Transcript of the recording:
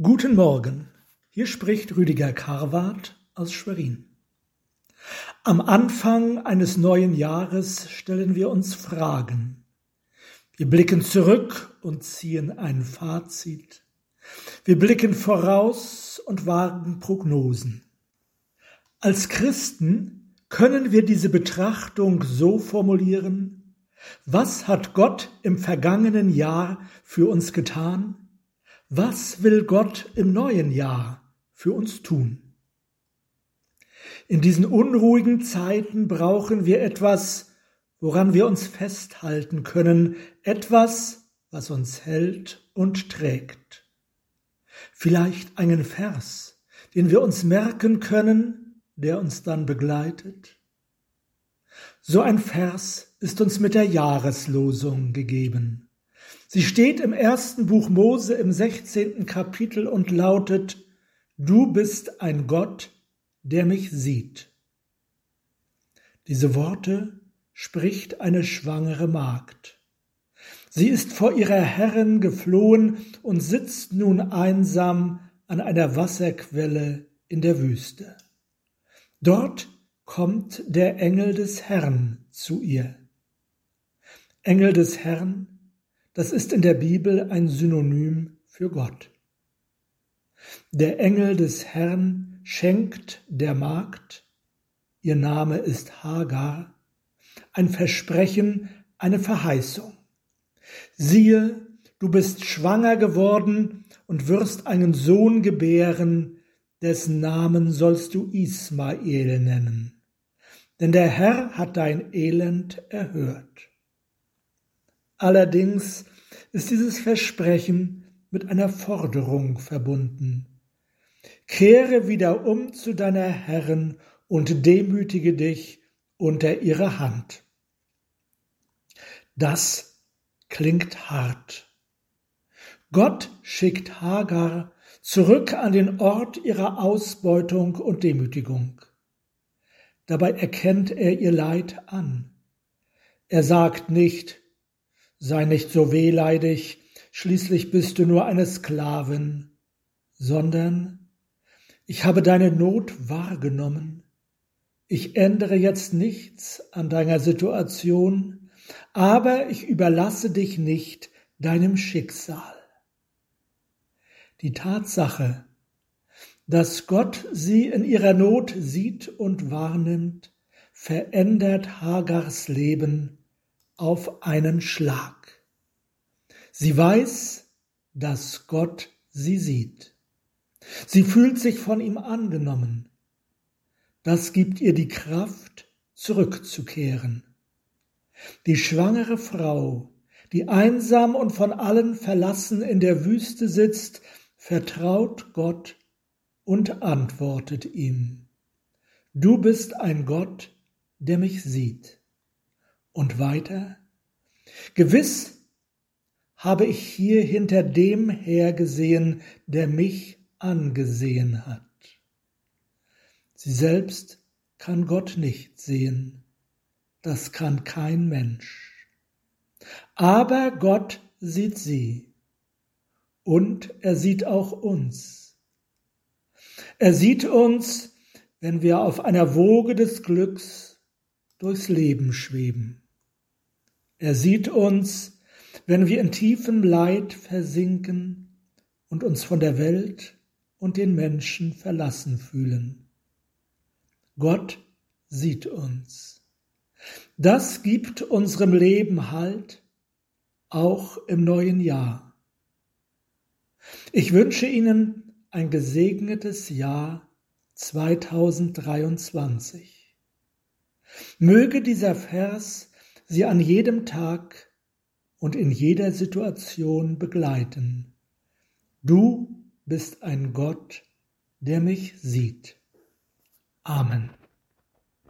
Guten Morgen, hier spricht Rüdiger Karwart aus Schwerin. Am Anfang eines neuen Jahres stellen wir uns Fragen. Wir blicken zurück und ziehen ein Fazit. Wir blicken voraus und wagen Prognosen. Als Christen können wir diese Betrachtung so formulieren, was hat Gott im vergangenen Jahr für uns getan? Was will Gott im neuen Jahr für uns tun? In diesen unruhigen Zeiten brauchen wir etwas, woran wir uns festhalten können, etwas, was uns hält und trägt. Vielleicht einen Vers, den wir uns merken können, der uns dann begleitet. So ein Vers ist uns mit der Jahreslosung gegeben. Sie steht im ersten Buch Mose im sechzehnten Kapitel und lautet, Du bist ein Gott, der mich sieht. Diese Worte spricht eine schwangere Magd. Sie ist vor ihrer Herrin geflohen und sitzt nun einsam an einer Wasserquelle in der Wüste. Dort kommt der Engel des Herrn zu ihr. Engel des Herrn das ist in der Bibel ein Synonym für Gott. Der Engel des Herrn schenkt der Magd, ihr Name ist Hagar, ein Versprechen, eine Verheißung. Siehe, du bist schwanger geworden und wirst einen Sohn gebären, dessen Namen sollst du Ismael nennen. Denn der Herr hat dein Elend erhört. Allerdings ist dieses Versprechen mit einer Forderung verbunden. Kehre wieder um zu deiner Herren und demütige dich unter ihre Hand. Das klingt hart. Gott schickt Hagar zurück an den Ort ihrer Ausbeutung und Demütigung. Dabei erkennt er ihr Leid an. Er sagt nicht, Sei nicht so wehleidig, schließlich bist du nur eine Sklavin, sondern ich habe deine Not wahrgenommen. Ich ändere jetzt nichts an deiner Situation, aber ich überlasse dich nicht deinem Schicksal. Die Tatsache, dass Gott sie in ihrer Not sieht und wahrnimmt, verändert Hagars Leben auf einen Schlag. Sie weiß, dass Gott sie sieht. Sie fühlt sich von ihm angenommen. Das gibt ihr die Kraft, zurückzukehren. Die schwangere Frau, die einsam und von allen verlassen in der Wüste sitzt, vertraut Gott und antwortet ihm. Du bist ein Gott, der mich sieht. Und weiter? Gewiss habe ich hier hinter dem hergesehen, der mich angesehen hat. Sie selbst kann Gott nicht sehen, das kann kein Mensch. Aber Gott sieht sie und er sieht auch uns. Er sieht uns, wenn wir auf einer Woge des Glücks durchs Leben schweben. Er sieht uns, wenn wir in tiefem Leid versinken und uns von der Welt und den Menschen verlassen fühlen. Gott sieht uns. Das gibt unserem Leben Halt, auch im neuen Jahr. Ich wünsche Ihnen ein gesegnetes Jahr 2023. Möge dieser Vers sie an jedem Tag und in jeder Situation begleiten. Du bist ein Gott, der mich sieht. Amen.